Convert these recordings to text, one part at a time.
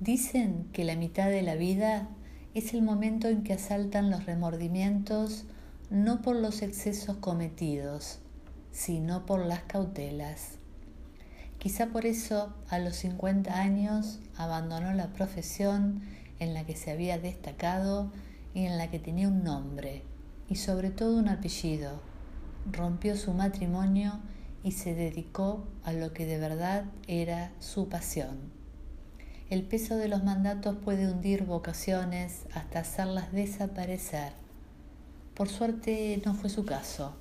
Dicen que la mitad de la vida es el momento en que asaltan los remordimientos no por los excesos cometidos, sino por las cautelas. Quizá por eso a los 50 años abandonó la profesión en la que se había destacado y en la que tenía un nombre y sobre todo un apellido. Rompió su matrimonio y se dedicó a lo que de verdad era su pasión. El peso de los mandatos puede hundir vocaciones hasta hacerlas desaparecer. Por suerte no fue su caso.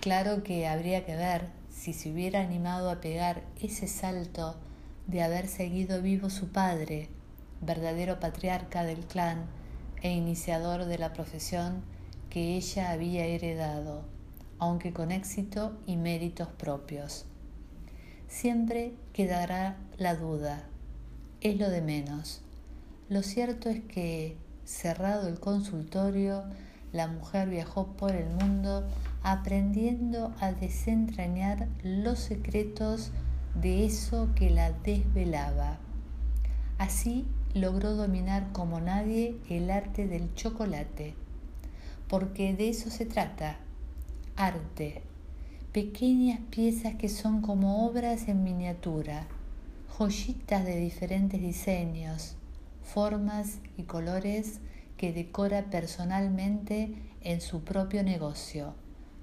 Claro que habría que ver si se hubiera animado a pegar ese salto de haber seguido vivo su padre, verdadero patriarca del clan e iniciador de la profesión que ella había heredado, aunque con éxito y méritos propios. Siempre quedará la duda es lo de menos. Lo cierto es que, cerrado el consultorio, la mujer viajó por el mundo aprendiendo a desentrañar los secretos de eso que la desvelaba. Así logró dominar como nadie el arte del chocolate, porque de eso se trata, arte, pequeñas piezas que son como obras en miniatura, joyitas de diferentes diseños, formas y colores que decora personalmente en su propio negocio,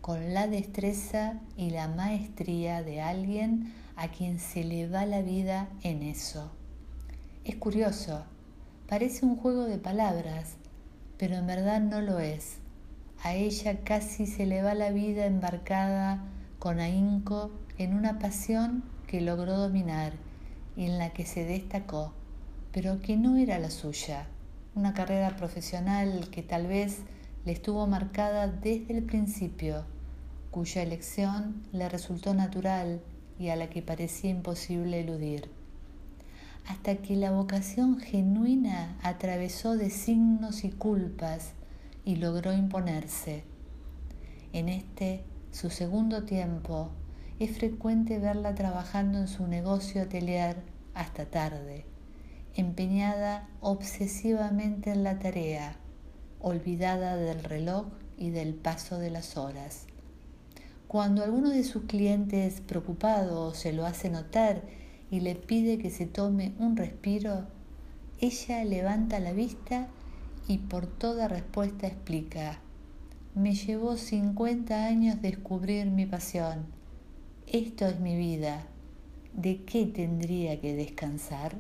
con la destreza y la maestría de alguien a quien se le va la vida en eso. Es curioso, parece un juego de palabras, pero en verdad no lo es. A ella casi se le va la vida embarcada con ahínco en una pasión que logró dominar en la que se destacó, pero que no era la suya, una carrera profesional que tal vez le estuvo marcada desde el principio, cuya elección le resultó natural y a la que parecía imposible eludir, hasta que la vocación genuina atravesó de signos y culpas y logró imponerse. En este, su segundo tiempo, es frecuente verla trabajando en su negocio atelier hasta tarde, empeñada obsesivamente en la tarea, olvidada del reloj y del paso de las horas. Cuando alguno de sus clientes preocupado se lo hace notar y le pide que se tome un respiro, ella levanta la vista y por toda respuesta explica, me llevó 50 años descubrir mi pasión esto es mi vida, ¿de qué tendría que descansar?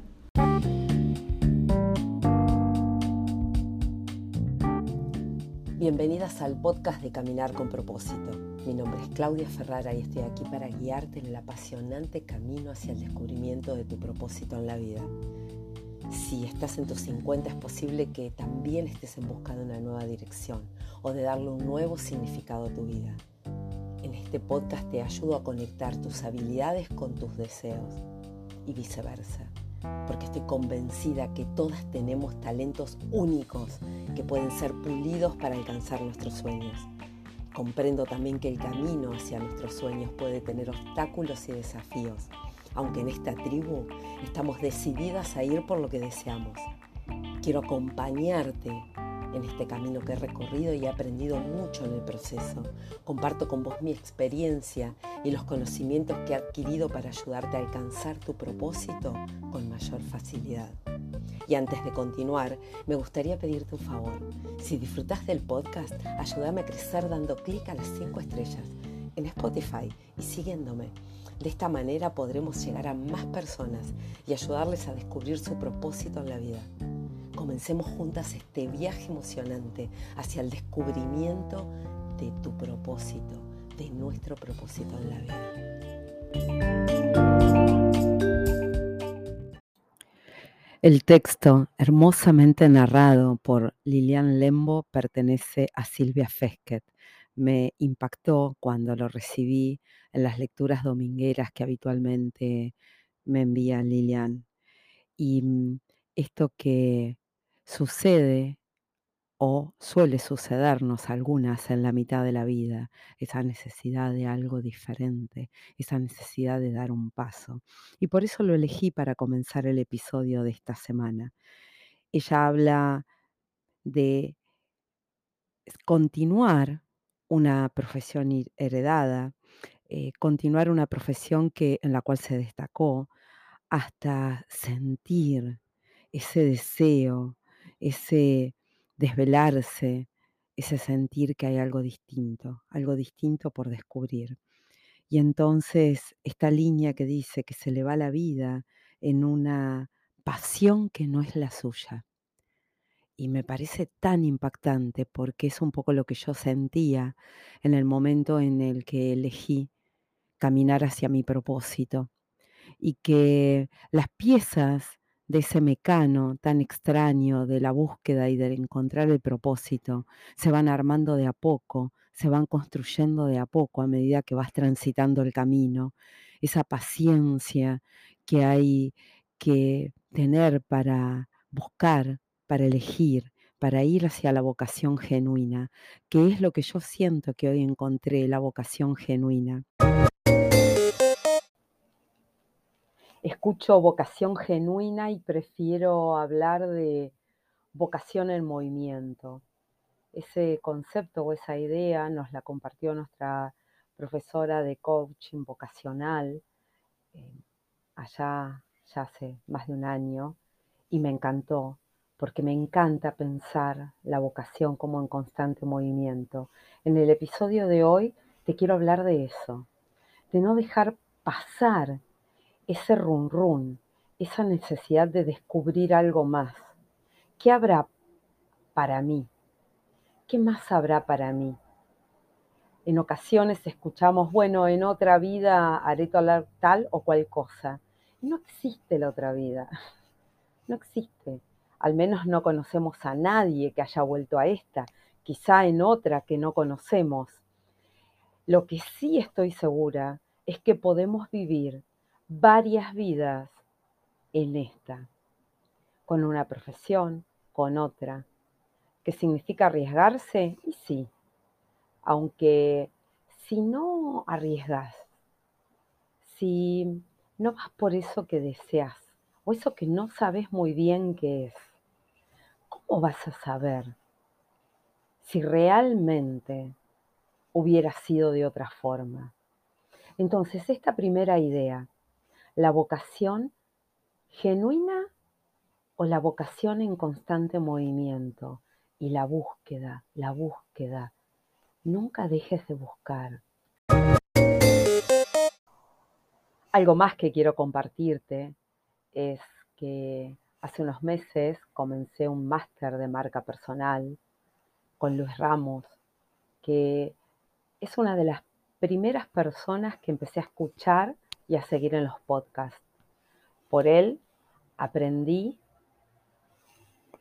Bienvenidas al podcast de Caminar con propósito. Mi nombre es Claudia Ferrara y estoy aquí para guiarte en el apasionante camino hacia el descubrimiento de tu propósito en la vida. Si estás en tus 50 es posible que también estés en busca de una nueva dirección o de darle un nuevo significado a tu vida. En este podcast te ayudo a conectar tus habilidades con tus deseos y viceversa, porque estoy convencida que todas tenemos talentos únicos que pueden ser pulidos para alcanzar nuestros sueños. Comprendo también que el camino hacia nuestros sueños puede tener obstáculos y desafíos, aunque en esta tribu estamos decididas a ir por lo que deseamos. Quiero acompañarte en este camino que he recorrido y he aprendido mucho en el proceso. Comparto con vos mi experiencia y los conocimientos que he adquirido para ayudarte a alcanzar tu propósito con mayor facilidad. Y antes de continuar, me gustaría pedirte un favor. Si disfrutas del podcast, ayúdame a crecer dando clic a las 5 estrellas en Spotify y siguiéndome. De esta manera podremos llegar a más personas y ayudarles a descubrir su propósito en la vida comencemos juntas este viaje emocionante hacia el descubrimiento de tu propósito, de nuestro propósito en la vida. El texto, hermosamente narrado por Lilian Lembo, pertenece a Silvia Fesket. Me impactó cuando lo recibí en las lecturas domingueras que habitualmente me envía Lilian. Y mm, esto que sucede o suele sucedernos algunas en la mitad de la vida, esa necesidad de algo diferente, esa necesidad de dar un paso. Y por eso lo elegí para comenzar el episodio de esta semana. Ella habla de continuar una profesión heredada, eh, continuar una profesión que, en la cual se destacó, hasta sentir ese deseo, ese desvelarse, ese sentir que hay algo distinto, algo distinto por descubrir. Y entonces esta línea que dice que se le va la vida en una pasión que no es la suya. Y me parece tan impactante porque es un poco lo que yo sentía en el momento en el que elegí caminar hacia mi propósito. Y que las piezas de ese mecano tan extraño de la búsqueda y de encontrar el propósito se van armando de a poco, se van construyendo de a poco a medida que vas transitando el camino. Esa paciencia que hay que tener para buscar, para elegir, para ir hacia la vocación genuina, que es lo que yo siento que hoy encontré, la vocación genuina. Escucho vocación genuina y prefiero hablar de vocación en movimiento. Ese concepto o esa idea nos la compartió nuestra profesora de coaching vocacional eh, allá ya hace más de un año y me encantó porque me encanta pensar la vocación como en constante movimiento. En el episodio de hoy te quiero hablar de eso, de no dejar pasar ese run run, esa necesidad de descubrir algo más. ¿Qué habrá para mí? ¿Qué más habrá para mí? En ocasiones escuchamos, bueno, en otra vida haré tal o cual cosa. No existe la otra vida. No existe. Al menos no conocemos a nadie que haya vuelto a esta, quizá en otra que no conocemos. Lo que sí estoy segura es que podemos vivir varias vidas en esta, con una profesión, con otra. ¿Qué significa arriesgarse? Y sí, aunque si no arriesgas, si no vas por eso que deseas o eso que no sabes muy bien qué es, ¿cómo vas a saber si realmente hubiera sido de otra forma? Entonces, esta primera idea, la vocación genuina o la vocación en constante movimiento y la búsqueda, la búsqueda. Nunca dejes de buscar. Algo más que quiero compartirte es que hace unos meses comencé un máster de marca personal con Luis Ramos, que es una de las primeras personas que empecé a escuchar y a seguir en los podcasts. Por él aprendí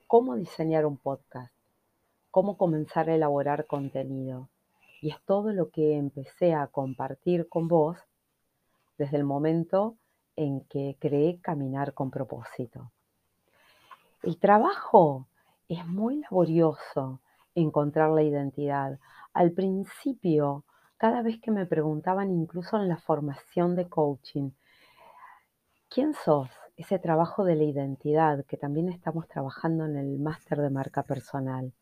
cómo diseñar un podcast, cómo comenzar a elaborar contenido. Y es todo lo que empecé a compartir con vos desde el momento en que creé Caminar con propósito. El trabajo es muy laborioso encontrar la identidad. Al principio cada vez que me preguntaban, incluso en la formación de coaching, ¿quién sos? Ese trabajo de la identidad que también estamos trabajando en el máster de marca personal.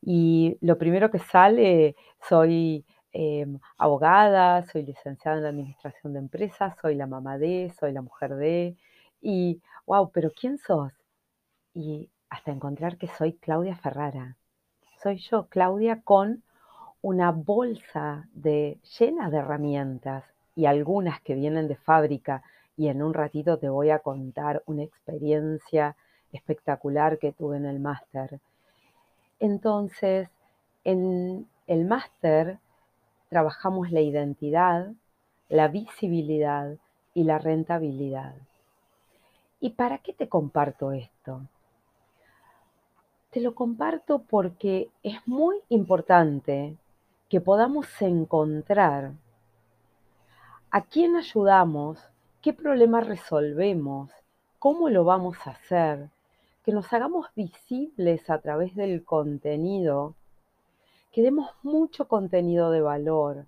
Y lo primero que sale, soy em, abogada, soy licenciada en la administración de empresas, soy la mamá de, soy la mujer de, y wow, pero ¿quién sos? Y hasta encontrar que soy Claudia Ferrara. Soy yo, Claudia, con una bolsa de, llena de herramientas y algunas que vienen de fábrica y en un ratito te voy a contar una experiencia espectacular que tuve en el máster. Entonces, en el máster trabajamos la identidad, la visibilidad y la rentabilidad. ¿Y para qué te comparto esto? Te lo comparto porque es muy importante que podamos encontrar a quién ayudamos, qué problema resolvemos, cómo lo vamos a hacer, que nos hagamos visibles a través del contenido, que demos mucho contenido de valor.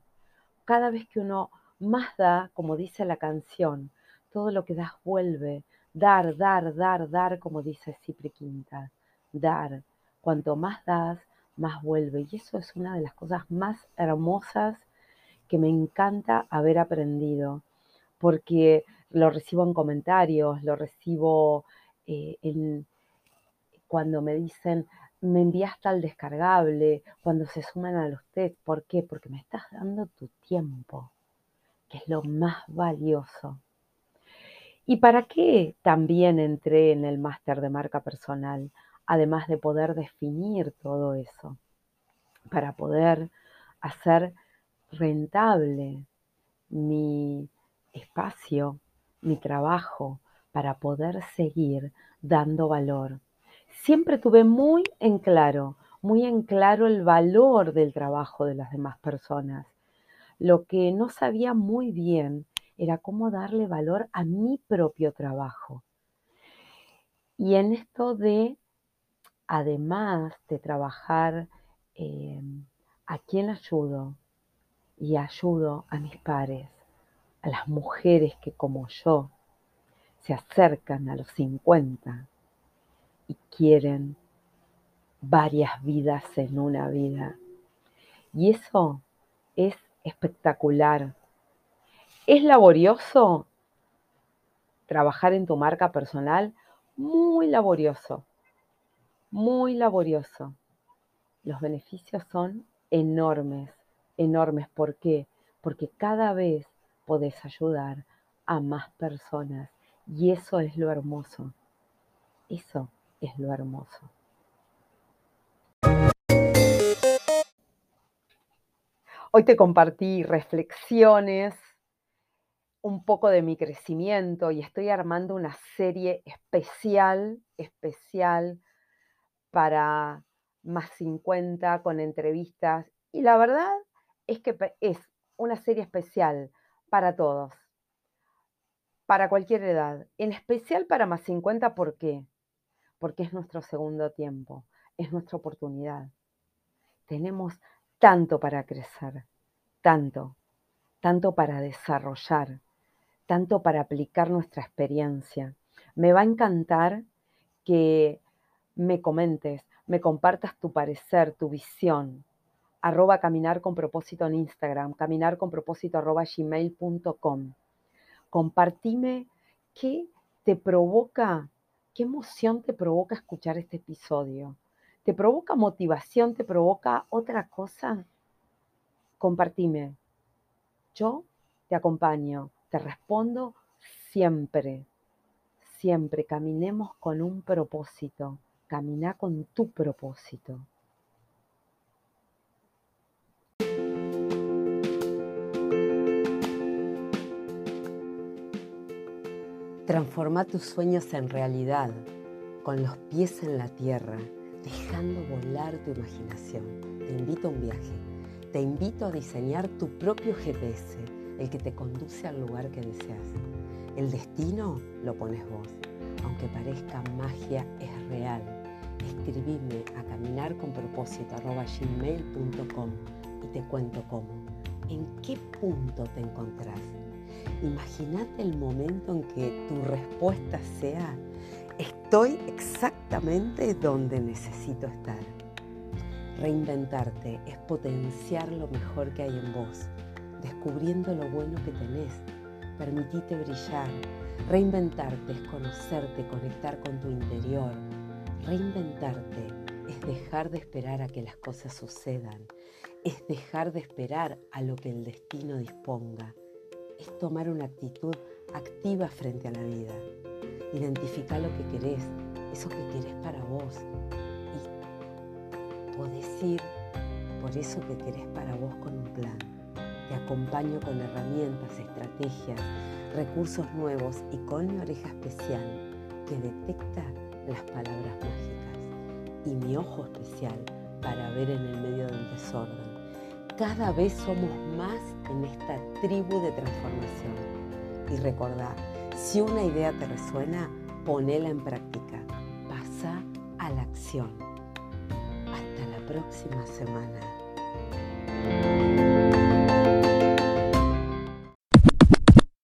Cada vez que uno más da, como dice la canción, todo lo que das vuelve. Dar, dar, dar, dar, como dice Cipri Quinta. Dar. Cuanto más das, más vuelve. Y eso es una de las cosas más hermosas que me encanta haber aprendido, porque lo recibo en comentarios, lo recibo eh, cuando me dicen, me enviaste al descargable, cuando se suman a los test. ¿Por qué? Porque me estás dando tu tiempo, que es lo más valioso. ¿Y para qué también entré en el máster de marca personal? Además de poder definir todo eso, para poder hacer rentable mi espacio, mi trabajo, para poder seguir dando valor. Siempre tuve muy en claro, muy en claro el valor del trabajo de las demás personas. Lo que no sabía muy bien era cómo darle valor a mi propio trabajo. Y en esto de, además de trabajar eh, a quién ayudo y ayudo a mis pares, a las mujeres que como yo se acercan a los 50 y quieren varias vidas en una vida. Y eso es espectacular ¿Es laborioso trabajar en tu marca personal? Muy laborioso, muy laborioso. Los beneficios son enormes, enormes. ¿Por qué? Porque cada vez podés ayudar a más personas y eso es lo hermoso. Eso es lo hermoso. Hoy te compartí reflexiones un poco de mi crecimiento y estoy armando una serie especial, especial para más 50 con entrevistas. Y la verdad es que es una serie especial para todos, para cualquier edad, en especial para más 50, ¿por qué? Porque es nuestro segundo tiempo, es nuestra oportunidad. Tenemos tanto para crecer, tanto, tanto para desarrollar tanto para aplicar nuestra experiencia. Me va a encantar que me comentes, me compartas tu parecer, tu visión. Arroba caminar con propósito en Instagram, caminar con propósito arroba. Compartime qué te provoca, qué emoción te provoca escuchar este episodio. ¿Te provoca motivación? ¿Te provoca otra cosa? Compartime. Yo te acompaño te respondo siempre, siempre caminemos con un propósito, camina con tu propósito. Transforma tus sueños en realidad, con los pies en la tierra, dejando volar tu imaginación. Te invito a un viaje, te invito a diseñar tu propio GPS el que te conduce al lugar que deseas. El destino lo pones vos. Aunque parezca magia, es real. Escribime a caminar con propósito gmail.com y te cuento cómo. ¿En qué punto te encontrás? Imagínate el momento en que tu respuesta sea, estoy exactamente donde necesito estar. Reinventarte es potenciar lo mejor que hay en vos descubriendo lo bueno que tenés. Permitite brillar. Reinventarte es conocerte, conectar con tu interior. Reinventarte es dejar de esperar a que las cosas sucedan. Es dejar de esperar a lo que el destino disponga. Es tomar una actitud activa frente a la vida. Identificar lo que querés, eso que querés para vos. Y podés ir por eso que querés para vos con un plan. Te acompaño con herramientas, estrategias, recursos nuevos y con mi oreja especial que detecta las palabras mágicas y mi ojo especial para ver en el medio del desorden. Cada vez somos más en esta tribu de transformación. Y recordá, si una idea te resuena, ponela en práctica. Pasa a la acción. Hasta la próxima semana.